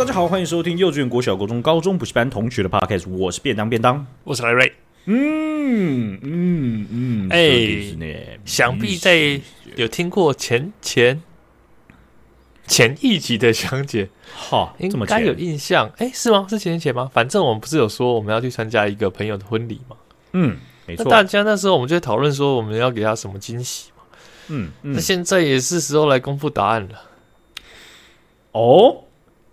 好，大家好，欢迎收听幼稚园、国小、国中、高中补习班同学的 podcast。我是便当便当，我是赖瑞。嗯嗯嗯，哎、欸，想必在有听过前前前一集的讲解，哈，应该有印象。哎、欸，是吗？是前前吗？反正我们不是有说我们要去参加一个朋友的婚礼吗？嗯，没错。大家那时候我们就讨论说我们要给他什么惊喜嘛。嗯，那、嗯、现在也是时候来公布答案了。哦，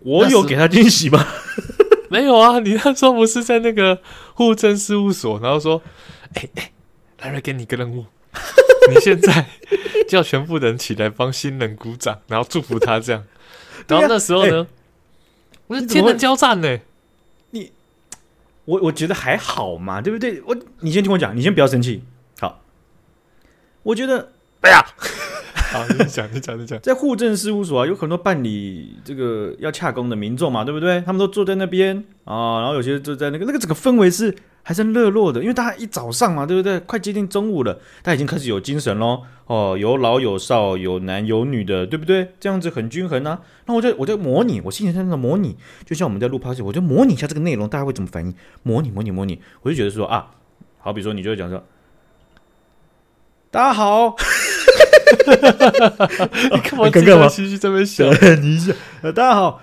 我有给他惊喜吗？没有啊，你那时候不是在那个户政事务所，然后说，哎哎，来来给你一个任务，你现在叫全部人起来帮新人鼓掌，然后祝福他这样。然后那时候呢，欸、我是天人交战呢。你，我我觉得还好嘛，对不对？我你先听我讲，你先不要生气。好，我觉得，哎呀。好，你讲，你讲，你讲。在户政事务所啊，有很多办理这个要洽公的民众嘛，对不对？他们都坐在那边啊，然后有些就在那个那个整个氛围是还是热络的，因为大家一早上嘛，对不对？快接近中午了，大家已经开始有精神喽。哦，有老有少，有男有女的，对不对？这样子很均衡啊。那我就我就模拟，我心里在那模拟，就像我们在录 p o d 我就模拟一下这个内容，大家会怎么反应？模拟，模拟，模拟。我就觉得说啊，好比说你就会讲说，大家好。你干嘛？刚刚吗？继续这边想你一下。大家好，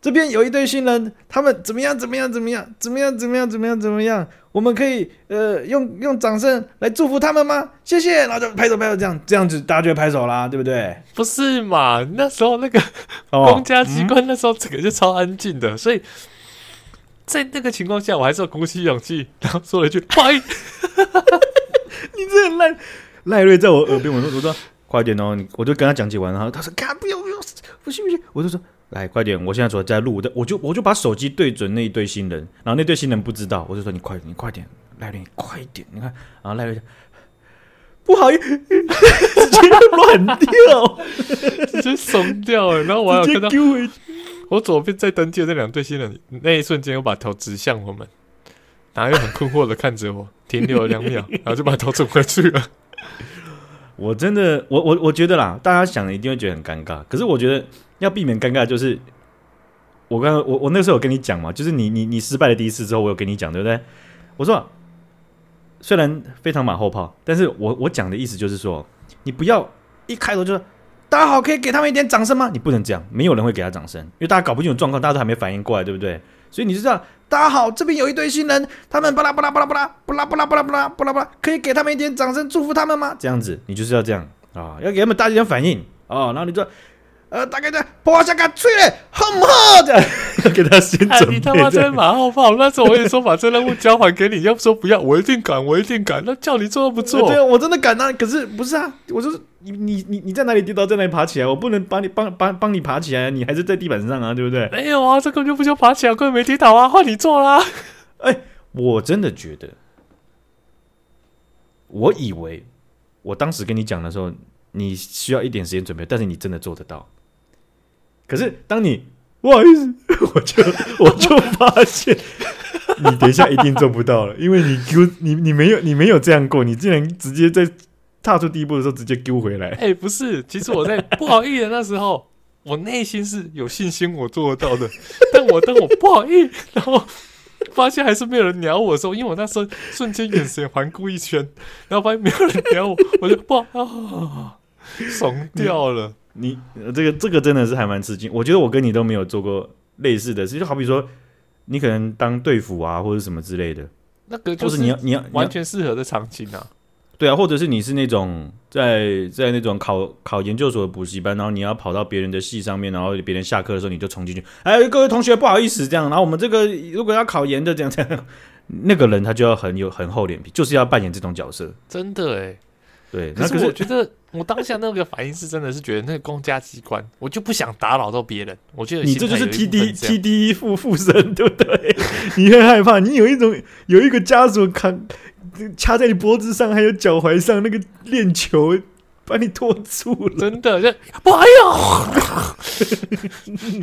这边有一对新人，他们怎么样？怎么样？怎么样？怎么样？怎么样？怎么样？怎么样？我们可以呃用用掌声来祝福他们吗？谢谢，然后就拍手拍手，这样这样子大家就拍手啦，对不对？不是嘛？那时候那个公家机关那时候整个就超安静的，所以在那个情况下，我还是要鼓起勇气，然后说了一句：“拜。”你这很烂。赖瑞在我耳边，我说：“我说快点哦！”我就跟他讲解完，然后他说：“干不要不要，不行不行。”我就说：“来快点！我现在主要在录，我我就我就把手机对准那一对新人，然后那对新人不知道，我就说：“你快点，你快点，赖瑞你快点！”你看，然后赖瑞不好意思，直接乱掉，直接怂掉了。然后我还有看到，我左边在登记的那两对新人，那一瞬间我把头指向我们，然后又很困惑的看着我，停留了两秒，然后就把头转回去了。我真的，我我我觉得啦，大家想的一定会觉得很尴尬。可是我觉得要避免尴尬，就是我刚刚我我那时候有跟你讲嘛，就是你你你失败了第一次之后，我有跟你讲，对不对？我说虽然非常马后炮，但是我我讲的意思就是说，你不要一开头就说大家好，可以给他们一点掌声吗？你不能这样，没有人会给他掌声，因为大家搞不清楚状况，大家都还没反应过来，对不对？所以你就这样，大家好，这边有一堆新人，他们巴拉巴拉巴拉巴拉巴拉巴拉巴拉巴拉巴拉巴拉，可以给他们一点掌声，祝福他们吗？这样子，你就是要这样啊、要给他们大一点反应啊、然后你说。呃，大概在破下个吹嘞，哼哼这样给他先准备、哎。你他妈真马后炮！那时候我跟你说把这任务交还给你，要不说不要，我一定敢，我一定敢。那叫你做都不做。对啊，我真的敢啊！可是不是啊？我就是你你你你在哪里跌倒在哪里爬起来，我不能帮你帮帮帮你爬起来，你还是在地板上啊，对不对？没有啊，这根本就不叫爬起来，根本没跌倒啊，换你做啦。哎，我真的觉得，我以为我当时跟你讲的时候，你需要一点时间准备，但是你真的做得到。可是，当你不好意思，我就我就发现，你等一下一定做不到了，因为你丢你你没有你没有这样过，你竟然直接在踏出第一步的时候直接丢回来。哎、不是，其实我在不好意思的那时候，我内心是有信心我做得到的。但我当我不好意思，然后发现还是没有人鸟我的时候，因为我那时候瞬间眼神环顾一圈，然后发现没有人鸟我，我就不好啊，怂掉了。你这个这个真的是还蛮吃惊，我觉得我跟你都没有做过类似的事，就好比说你可能当队服啊或者什么之类的，那个就是你要你要完全适合的场景啊，对啊，或者是你是那种在在那种考考研究所的补习班，然后你要跑到别人的系上面，然后别人下课的时候你就冲进去，哎，各位同学不好意思这样，然后我们这个如果要考研的这样这样，那个人他就要很有很厚脸皮，就是要扮演这种角色，真的哎。对，可是我觉得我当下那个反应是真的是觉得那个公家机关，我就不想打扰到别人。我觉得你这就是 T D T D 附附身，对不对？你很害怕，你有一种有一个枷锁卡掐在你脖子上，还有脚踝上那个链球把你拖住了，真的，就不哎呦，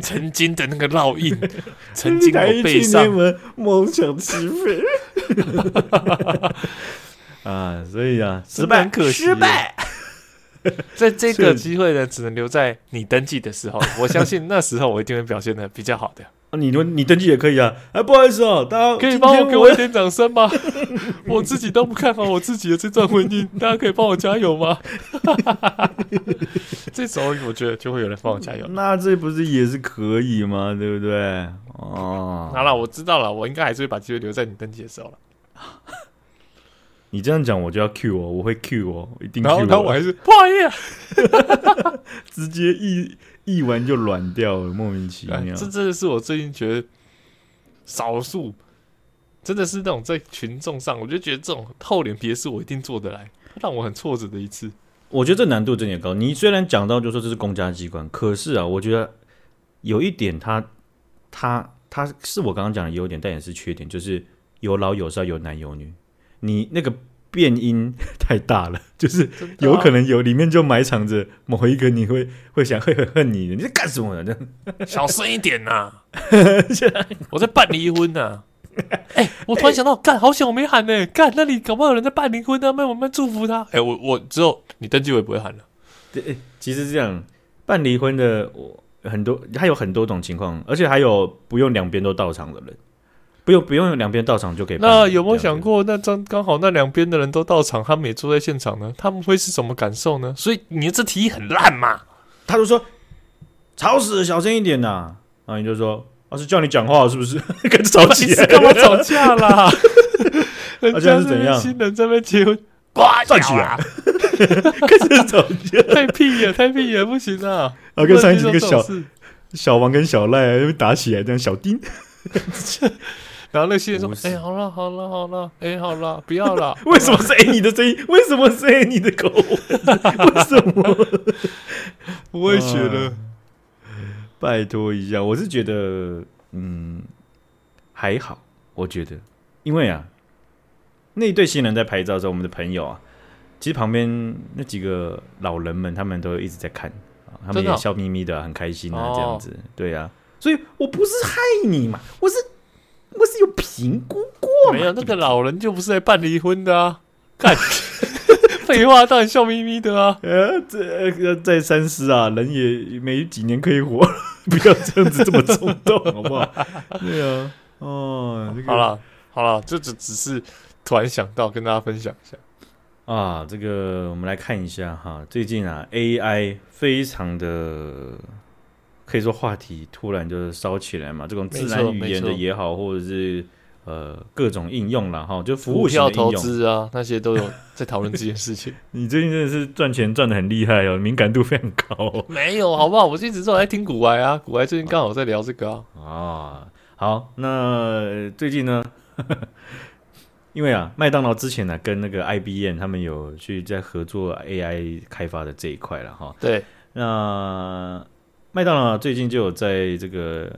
曾经的那个烙印，曾经我背上梦想起飞。啊，所以啊，失败，可惜，失败。在这个机会呢，只能留在你登记的时候。我相信那时候我一定会表现的比较好的。啊，你你登记也可以啊。哎，不好意思哦，大家可以帮我给我一点掌声吗？我自己都不看好我自己的这段婚姻，大家可以帮我加油吗？这时候我觉得就会有人帮我加油。那这不是也是可以吗？对不对？哦，好了，我知道了，我应该还是会把机会留在你登记的时候了。你这样讲，我就要 Q 哦，我会 Q 哦，一定 Q 哦。然后我还是不好意思，直接一一完就软掉了，莫名其妙。这真的是我最近觉得少数，真的是那种在群众上，我就觉得这种厚脸皮的事我一定做得来，让我很挫折的一次。我觉得这难度真的高。你虽然讲到就说这是公家机关，可是啊，我觉得有一点它，它它它是我刚刚讲的优点，但也是缺点，就是有老有少，有男有女。你那个变音 太大了，就是有可能有里面就埋藏着某一个你会会想会恨你的，你在干什么呢？小声一点呐、啊！我在办离婚呢、啊。哎、欸，我突然想到，干好险我没喊呢、欸。干那里搞不好有人在办离婚呢、啊，那我们祝福他。哎、欸，我我之后你登记我也不会喊了。对、欸，其实是这样，办离婚的我很多，还有很多种情况，而且还有不用两边都到场的人。不用不用，两边到场就可以。那有没有想过，那刚刚好那两边的人都到场，他们也坐在现场呢？他们会是什么感受呢？所以你这提议很烂嘛？他就说吵死了，小声一点呐。然后你就说，我是叫你讲话是不是？跟吵起来，干嘛吵架啦？人家是怎样？新人在那边结婚，挂站起来，开始吵架，太屁了，太屁了，不行啊！啊，跟上几个小小王跟小赖又打起来，这样小丁。然后那些人说：“哎、欸，好了，好了，好了，哎、欸，好了，不要了。”为什么是哎你的声音？为什么是哎你的口？为什么？我也觉得？拜托一下，我是觉得，嗯，还好。我觉得，因为啊，那一对新人在拍照的时候，我们的朋友啊，其实旁边那几个老人们，他们都一直在看啊，他们也笑眯眯的，很开心啊，这样子。对啊，所以我不是害你嘛，我是。我是有评估过，没有那个老人就不是来办离婚的啊！看废话，当然笑眯眯的啊！呃，这要再三思啊，人也没几年可以活，不要这样子这么冲动，好不好？对啊，哦，这个、好了好了，这只只是突然想到跟大家分享一下啊。这个我们来看一下哈，最近啊，AI 非常的。可以说话题突然就烧起来嘛，这种自然语言的也好，或者是呃各种应用了哈，就服务型的应用投资啊，那些都有在讨论这件事情。你最近真的是赚钱赚的很厉害哦，敏感度非常高。没有，好不好？我一直都在听股癌啊，股癌最近刚好在聊这个啊。啊，好，那最近呢，因为啊，麦当劳之前呢、啊、跟那个 IBM 他们有去在合作 AI 开发的这一块了哈。对，那。麦当劳最近就有在这个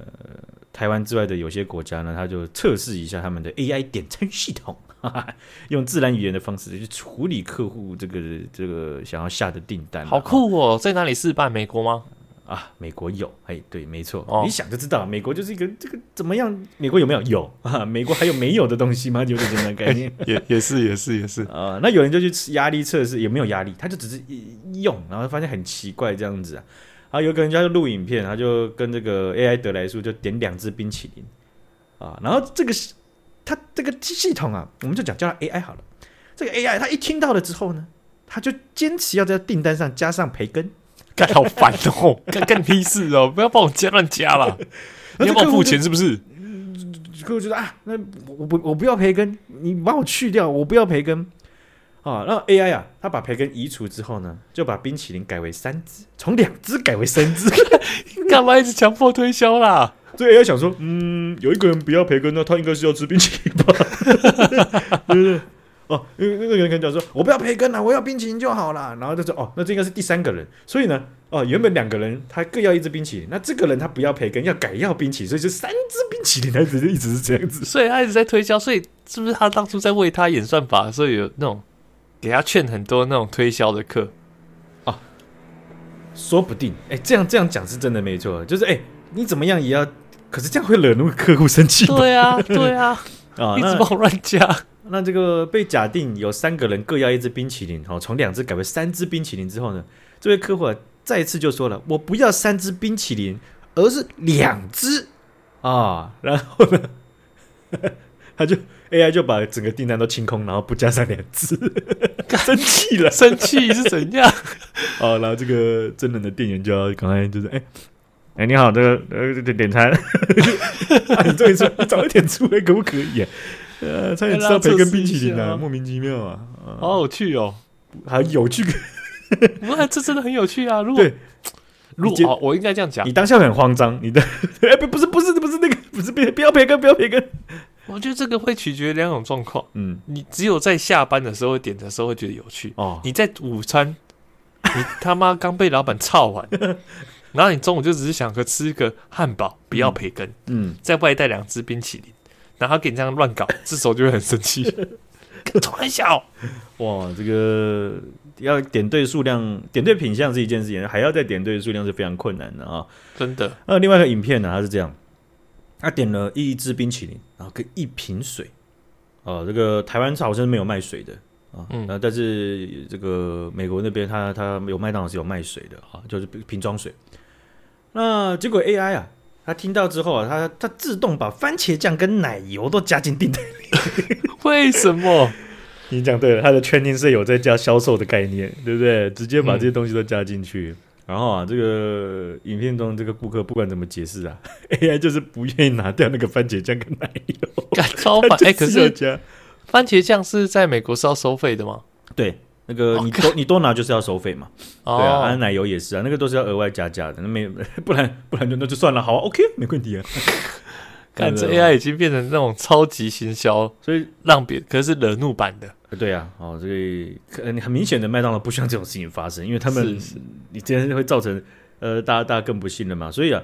台湾之外的有些国家呢，他就测试一下他们的 AI 点餐系统，哈哈，用自然语言的方式去处理客户这个这个想要下的订单。好酷哦！在哪里试办？美国吗？啊，美国有，哎，对，没错，哦、你想就知道，美国就是一个这个怎么样？美国有没有？有啊，美国还有没有的东西吗？就这么概念，也也是也是也是啊。那有人就去压力测试，有没有压力？他就只是用，然后发现很奇怪这样子啊。啊，有个人家就录影片，他就跟这个 AI 得来速就点两只冰淇淋啊，然后这个他这个系统啊，我们就讲叫他 AI 好了。这个 AI 他一听到了之后呢，他就坚持要在订单上加上培根，干好烦哦，干干屁事哦，不要帮我加乱加了，你要帮我付钱是不是？客户觉得啊，那我不我不要培根，你帮我去掉，我不要培根。啊，然后 AI 啊，他把培根移除之后呢，就把冰淇淋改为三只，从两只改为三只，干嘛一直强迫推销啦？所以 AI 想说，嗯，有一个人不要培根，那他应该是要吃冰淇淋吧？对不对？哦，那那个人可能讲说，我不要培根了，我要冰淇淋就好啦。然后他说，哦，那这应该是第三个人。所以呢，哦，原本两个人他各要一只冰淇淋，那这个人他不要培根，要改要冰淇淋，所以就三只冰淇淋，他直接一直是这样子。所以他一直在推销，所以是不是他当初在为他演算法，所以有那种。给他劝很多那种推销的课。啊，说不定。哎、欸，这样这样讲是真的没错，就是哎、欸，你怎么样也要，可是这样会惹怒客户生气。对啊，对啊，啊，一直帮我乱加。那这个被假定有三个人各要一支冰淇淋，哦，从两只改为三支冰淇淋之后呢，这位客户啊再一次就说了：“我不要三支冰淇淋，而是两只啊。”然后呢，他就 AI 就把整个订单都清空，然后不加上两字，生气了，生气是怎样？哦，然后这个真人的店员就要刚才就是哎。哎，你好，这个呃，点餐，啊、你终于说，你早一点出来可不可以、啊？呃，差点吃到培根冰淇淋啊，莫名其妙啊，好有趣哦，还有趣，哇，这真的很有趣啊！如果如果我应该这样讲，你当下很慌张，你的哎，不不是不是不是那个，不是别不要培根，不要培根。我觉得这个会取决于两种状况，嗯，你只有在下班的时候点的时候会觉得有趣哦，你在午餐，你他妈刚被老板操完。然后你中午就只是想个吃一个汉堡，不要培根，嗯，再外带两只冰淇淋，然后他给你这样乱搞，这时候就会很生气。开玩笑，哇，这个要点对数量，点对品相是一件事情，还要再点对数量是非常困难的啊，真的。那另外一个影片呢，它是这样，他点了一支冰淇淋，然后跟一瓶水，哦，这个台湾好像是没有卖水的。啊，嗯，那但是这个美国那边，他他有麦当劳是有卖水的啊，就是瓶装水。那结果 AI 啊，他听到之后啊，他他自动把番茄酱跟奶油都加进订单里。为什么？你讲对了，他的 training 是有在加销售的概念，对不对？直接把这些东西都加进去，嗯、然后啊，这个影片中这个顾客不管怎么解释啊，AI 就是不愿意拿掉那个番茄酱跟奶油，超烦。哎，可是加。番茄酱是在美国是要收费的吗？对，那个你多你多拿就是要收费嘛。对啊，啊，奶油也是啊，那个都是要额外加价的。那没 不然不然就那就算了，好，OK，没问题啊。看这 AI 已经变成那种超级行销，所以让别可是惹怒版的。对啊，哦，所以很很明显的麦当劳不希望这种事情发生，因为他们你这样会造成呃大家大家更不信了嘛。所以啊，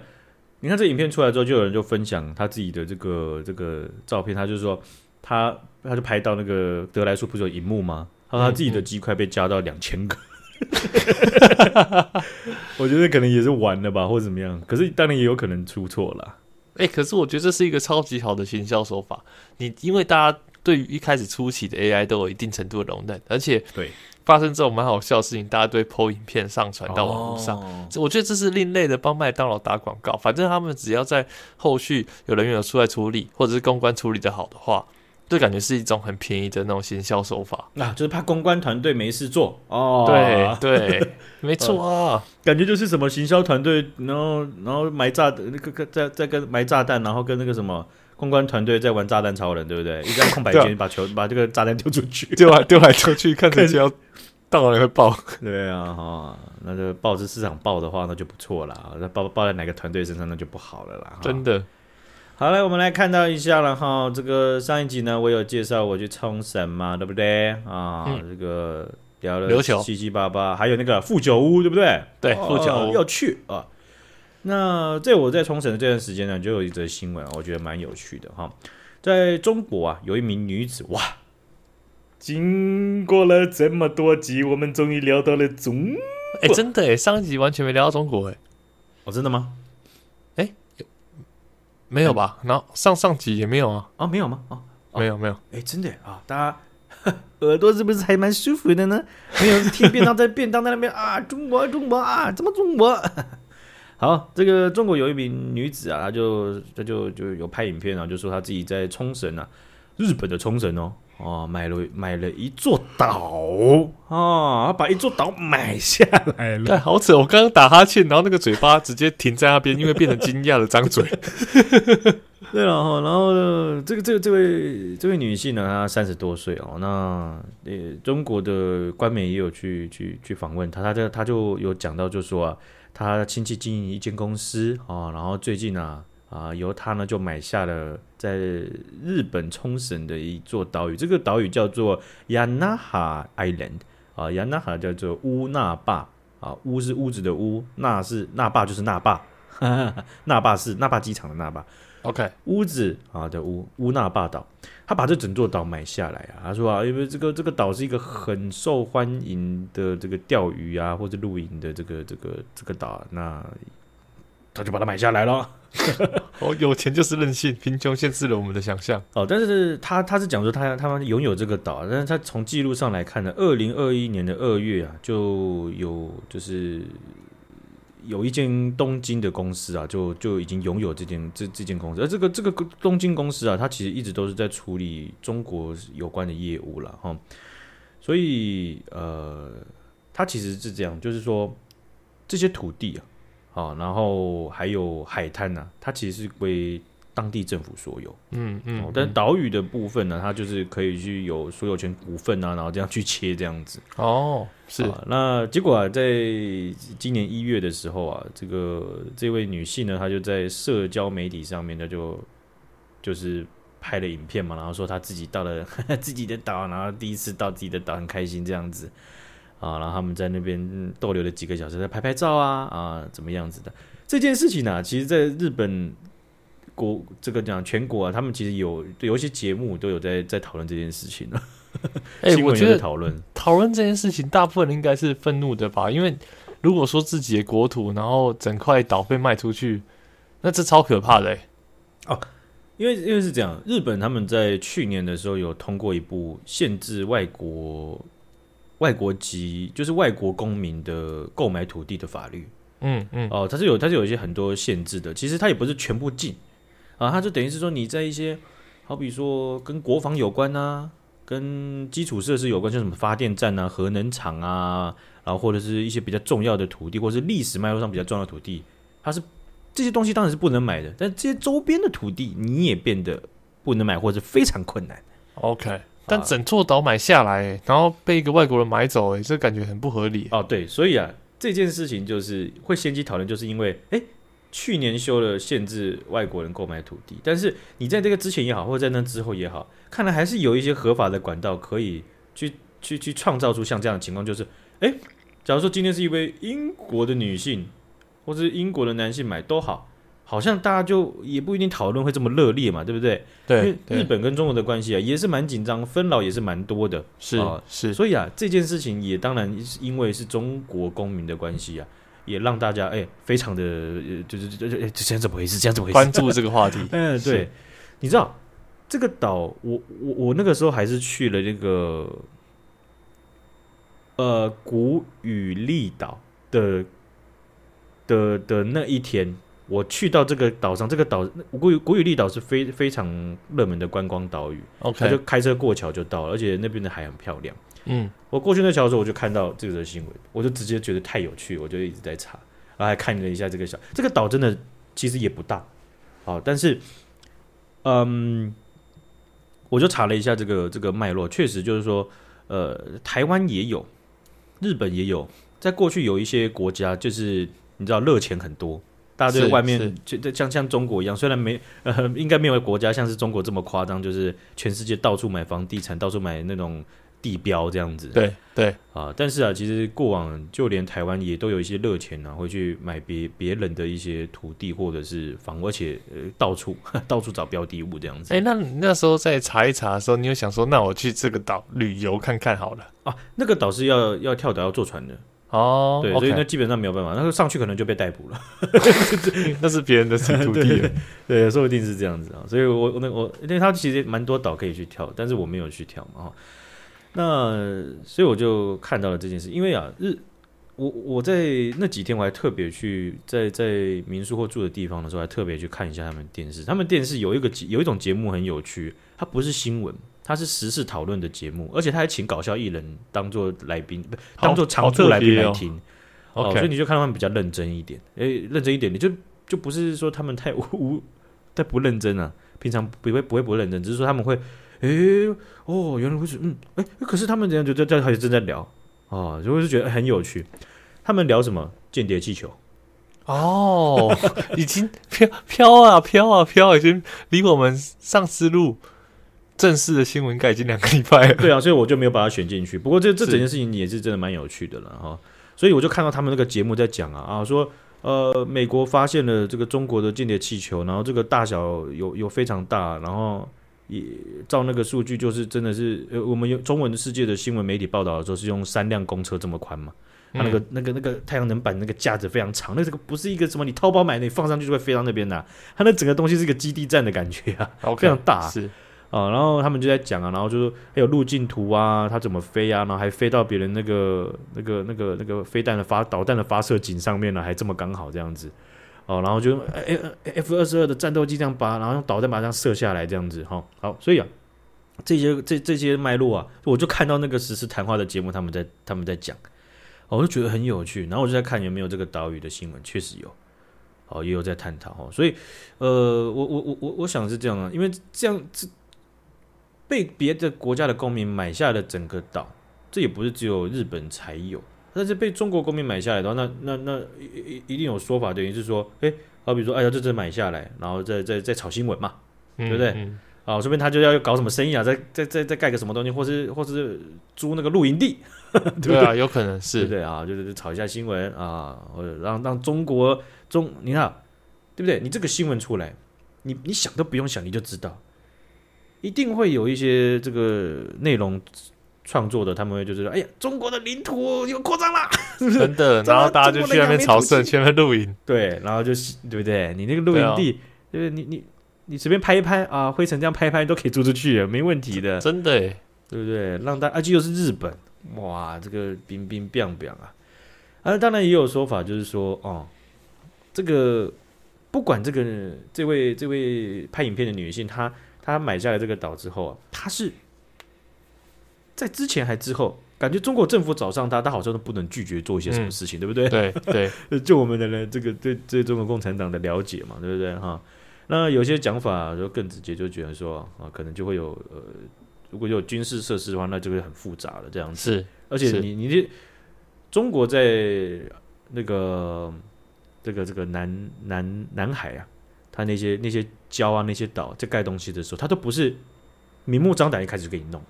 你看这影片出来之后，就有人就分享他自己的这个这个照片，他就说他。他就拍到那个德莱叔不是有荧幕吗？他说他自己的鸡块被加到两千个，我觉得可能也是玩了吧，或者怎么样。可是当然也有可能出错了。哎、欸，可是我觉得这是一个超级好的行销手法。你因为大家对于一开始初期的 AI 都有一定程度的容忍，而且对发生这种蛮好笑的事情，大家都会 po 影片上传到网络上。哦、我觉得这是另类的帮麦当劳打广告。反正他们只要在后续有人员有出来处理，或者是公关处理的好的话。就感觉是一种很便宜的那种行销手法，那、啊、就是怕公关团队没事做哦。对对，没错啊，感觉就是什么行销团队，然后然后埋炸那个在在跟埋炸弹，然后跟那个什么公关团队在玩炸弹超人，对不对？一张空白 键把球把这个炸弹丢出去，丢来丢来丢去，看谁要到哪里会爆。对啊，哈、哦，那这报纸市场爆的话，那就不错了。那爆爆在哪个团队身上，那就不好了啦。真的。好了，我们来看到一下了哈。这个上一集呢，我有介绍我去冲绳嘛，对不对啊？嗯、这个聊了七七八八，还有那个富久屋，对不对？对，富久屋、哦、要去啊。那在我在冲绳的这段时间呢，就有一则新闻，我觉得蛮有趣的哈。在中国啊，有一名女子哇，经过了这么多集，我们终于聊到了中国。哎，真的哎，上一集完全没聊到中国哎。哦，真的吗？没有吧？然后上上集也没有啊？啊，没有吗？啊，没有没有。哎，真的啊！大家 耳朵是不是还蛮舒服的呢？没有听便当在便当在那边啊，中国中国啊，怎么中国？好，这个中国有一名女子啊，她就她就就有拍影片啊，就说她自己在冲绳啊，日本的冲绳哦。哦，买了买了一座岛啊，把一座岛买下来了。哎，好扯！我刚刚打哈欠，然后那个嘴巴直接停在那边，因为变成惊讶的张嘴。对了哈，然后呢，这个这个这位这位女性呢，她三十多岁哦。那呃，中国的官媒也有去去去访问她，她就她就有讲到，就说啊，她亲戚经营一间公司啊，然后最近啊。啊，由她呢就买下了在日本冲绳的一座岛屿，这个岛屿叫做 Yanaha Island 啊，Yanaha 叫做乌那霸啊，乌是屋子的乌，那是那霸就是那霸，那霸是那霸机场的那霸，OK，屋子啊的乌乌那霸岛，他把这整座岛买下来啊，他说啊，因为这个这个岛是一个很受欢迎的这个钓鱼啊或者露营的这个这个这个岛，那。他就把它买下来了。哦，有钱就是任性，贫穷限制了我们的想象。哦，但是他他是讲说他他们拥有这个岛，但是他从记录上来看呢，二零二一年的二月啊，就有就是有一间东京的公司啊，就就已经拥有这间这这间公司，而这个这个东京公司啊，它其实一直都是在处理中国有关的业务了哈，所以呃，它其实是这样，就是说这些土地啊。啊，然后还有海滩呢、啊，它其实是归当地政府所有。嗯嗯、哦，但岛屿的部分呢，它就是可以去有所有权股份啊，然后这样去切这样子。哦，是。啊、那结果啊，在今年一月的时候啊，这个这位女性呢，她就在社交媒体上面她，就就是拍了影片嘛，然后说她自己到了 自己的岛，然后第一次到自己的岛，很开心这样子。啊，然后他们在那边逗留了几个小时，在拍拍照啊啊，怎么样子的这件事情呢、啊？其实，在日本国这个讲全国啊，他们其实有有一些节目都有在在讨论这件事情呢。哎、欸，我觉得讨论讨论这件事情，大部分人应该是愤怒的吧？因为如果说自己的国土，然后整块岛被卖出去，那这超可怕的、欸。哦，因为因为是这样，日本他们在去年的时候有通过一部限制外国。外国籍就是外国公民的购买土地的法律，嗯嗯，哦，它是有它是有一些很多限制的。其实它也不是全部禁啊，它就等于是说你在一些好比说跟国防有关啊，跟基础设施有关，像什么发电站啊、核能厂啊，然后或者是一些比较重要的土地，或者是历史脉络上比较重要的土地，它是这些东西当然是不能买的。但这些周边的土地你也变得不能买，或者是非常困难。OK。但整座岛买下来，然后被一个外国人买走，哎，这感觉很不合理。哦，对，所以啊，这件事情就是会掀起讨论，就是因为，哎，去年修了限制外国人购买土地，但是你在这个之前也好，或者在那之后也好，看来还是有一些合法的管道可以去去去创造出像这样的情况，就是，哎，假如说今天是一位英国的女性，或者是英国的男性买都好。好像大家就也不一定讨论会这么热烈嘛，对不对？对，因为日本跟中国的关系啊，也是蛮紧张，纷扰也是蛮多的。是、呃、是，所以啊，这件事情也当然是因为是中国公民的关系啊，也让大家哎、欸，非常的就是这这这这怎么回事？这样怎么回事？关注这个话题。嗯，对，你知道这个岛，我我我那个时候还是去了那个呃古宇利岛的的的那一天。我去到这个岛上，这个岛古宇古雨利岛是非非常热门的观光岛屿。OK，他就开车过桥就到了，而且那边的海很漂亮。嗯，我过去那桥的时候，我就看到这个新闻，我就直接觉得太有趣，我就一直在查，然后还看了一下这个小这个岛，真的其实也不大，好，但是，嗯，我就查了一下这个这个脉络，确实就是说，呃，台湾也有，日本也有，在过去有一些国家，就是你知道热钱很多。大家对外面就像像中国一样，虽然没呃，应该没有国家像是中国这么夸张，就是全世界到处买房地产，到处买那种地标这样子。对对啊，但是啊，其实过往就连台湾也都有一些热钱啊，会去买别别人的一些土地或者是房，而且呃到处 到处找标的物这样子。哎、欸，那你那时候在查一查的时候，你有想说，那我去这个岛旅游看看好了啊？那个岛是要要跳岛要坐船的。哦，对.所以那基本上没有办法，那个上去可能就被逮捕了，那是别人的土地 对，对，说不定是这样子啊。所以我我那我，因为他其实蛮多岛可以去跳，但是我没有去跳嘛哈。那所以我就看到了这件事，因为啊，日我我在那几天我还特别去在在民宿或住的地方的时候，还特别去看一下他们电视。他们电视有一个有一种节目很有趣，它不是新闻。他是时事讨论的节目，而且他还请搞笑艺人当做来宾，不当做常驻来宾来听。哦，所以你就看他们比较认真一点，哎、欸，认真一点，你就就不是说他们太无 太不认真啊。平常不会不会不认真，只是说他们会，哎、欸，哦，原来会是，嗯，哎、欸，可是他们怎样就在在还正在聊啊，就会是觉得很有趣。他们聊什么？间谍气球。哦，已经飘飘啊飘啊飘，已经离我们上思路。正式的新闻应该已经两个礼拜了，对啊，所以我就没有把它选进去。不过这这整件事情也是真的蛮有趣的了哈，所以我就看到他们那个节目在讲啊啊，说呃美国发现了这个中国的间谍气球，然后这个大小有有非常大，然后也照那个数据就是真的是呃我们用中文的世界的新闻媒体报道的时候是用三辆公车这么宽嘛，它那个、嗯、那个那个太阳能板那个架子非常长，那这个不是一个什么你淘宝买的，你放上去就会飞到那边的、啊，它那整个东西是一个基地站的感觉啊，okay, 非常大。是啊，然后他们就在讲啊，然后就说还有路径图啊，它怎么飞啊，然后还飞到别人那个那个那个那个飞弹的发导弹的发射井上面了，还这么刚好这样子。哦，然后就 F 二十二的战斗机这样把，然后用导弹把它这样射下来这样子哈、哦。好，所以啊，这些这这些脉络啊，我就看到那个实时谈话的节目，他们在他们在讲，我就觉得很有趣。然后我就在看有没有这个岛屿的新闻，确实有，哦，也有在探讨哦。所以呃，我我我我我想是这样啊，因为这样这被别的国家的公民买下了整个岛，这也不是只有日本才有。但是被中国公民买下来的话，那那那一一定有说法，等于是说，哎，好比说，哎呀，这这买下来，然后再再再炒新闻嘛，对不对？嗯，啊，说不定他就要搞什么生意啊，再再再再盖个什么东西，或是或是租那个露营地，对不对？对啊，有可能是，对不对啊？就是炒一下新闻啊，或者让让中国中，你看，对不对？你这个新闻出来，你你想都不用想，你就知道，一定会有一些这个内容。创作的他们会就是说，哎呀，中国的领土又扩张了，是不是？真的，然后大家就去那边朝圣，去那边露营，对，然后就是对不对？你那个露营地，对、哦、你你你随便拍一拍啊，灰尘这样拍一拍都可以租出去，没问题的，真的，对不对？让大而且又是日本，哇，这个冰冰冰冰啊！啊，当然也有说法，就是说，哦，这个不管这个这位这位拍影片的女性，她她买下来这个岛之后啊，他是。在之前还之后，感觉中国政府找上他，他好像都不能拒绝做一些什么事情，嗯、对不对？对对，就我们的人这个对对中国共产党的了解嘛，对不对哈？那有些讲法就更直接，就觉得说啊，可能就会有呃，如果有军事设施的话，那就会很复杂了这样子。是，而且你你这中国在那个这个这个南南南海啊，它那些那些礁啊那些岛在盖东西的时候，它都不是明目张胆一开始就给你弄。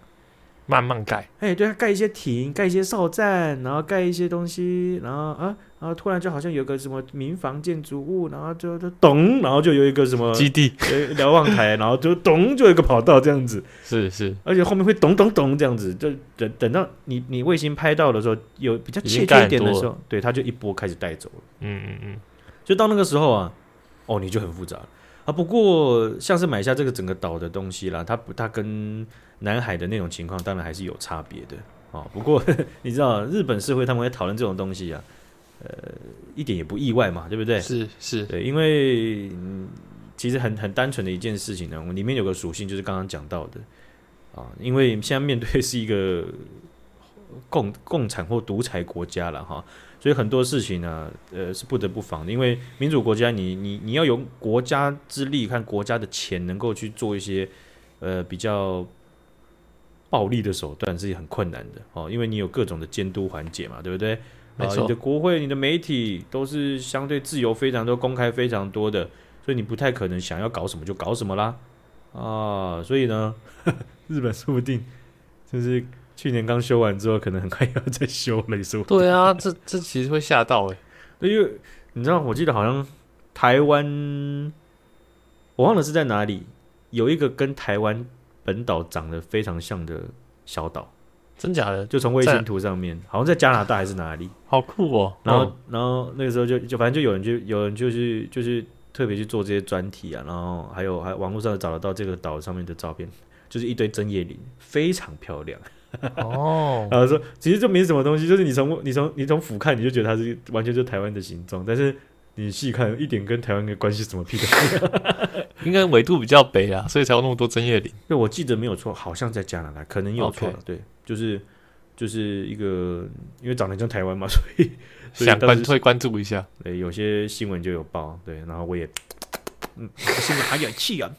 慢慢盖，哎，对，盖一些亭，盖一些哨站，然后盖一些东西，然后啊，然后突然就好像有个什么民房建筑物，然后就就咚，然后就有一个什么基地，瞭望台，然后就咚，就有一个跑道这样子，是是，而且后面会咚咚咚这样子，就等等到你你卫星拍到的时候，有比较切切一点的时候，对，它就一波开始带走了，嗯嗯嗯，就到那个时候啊，哦，你就很复杂了啊。不过像是买下这个整个岛的东西啦，它不，它跟南海的那种情况，当然还是有差别的哦。不过 你知道，日本社会他们会讨论这种东西啊，呃，一点也不意外嘛，对不对？是是，对，因为、嗯、其实很很单纯的一件事情呢，我里面有个属性就是刚刚讲到的啊，因为现在面对是一个共共产或独裁国家了哈，所以很多事情呢，呃，是不得不防的。因为民主国家你，你你你要用国家之力看国家的钱，能够去做一些呃比较。暴力的手段是很困难的哦，因为你有各种的监督环节嘛，对不对？没错，你的国会、你的媒体都是相对自由非常多、公开非常多的，所以你不太可能想要搞什么就搞什么啦啊！所以呢，日本说不定就是去年刚修完之后，可能很快要再修了，说对啊，这这其实会吓到哎，因为你知道，我记得好像台湾，我忘了是在哪里，有一个跟台湾。本岛长得非常像的小岛，真假的？就从卫星图上面，好像在加拿大还是哪里？好酷哦！然后，嗯、然后那个时候就就反正就有人就有人就是就是特别去做这些专题啊，然后还有还网络上找得到这个岛上面的照片，就是一堆针叶林，非常漂亮。哦，然后说其实这没什么东西，就是你从你从你从俯瞰你就觉得它是完全就是台湾的形状，但是。你细看，一点跟台湾的关系什么屁都没有。应该纬度比较北啊，所以才有那么多针叶林。对，我记得没有错，好像在加拿大，可能有错了。对，就是就是一个，因为长得像台湾嘛，所以，想关会关注一下。对，有些新闻就有报。对，然后我也，嗯，心里好有气啊。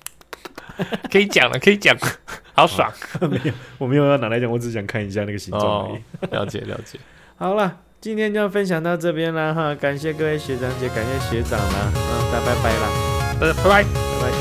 可以讲了，可以讲，好爽。没有，我没有要拿来讲，我只想看一下那个形状而已。哦。了解，了解。好了。今天就分享到这边了哈，感谢各位学长姐，感谢学长啦，嗯，大家拜拜啦，大家拜拜。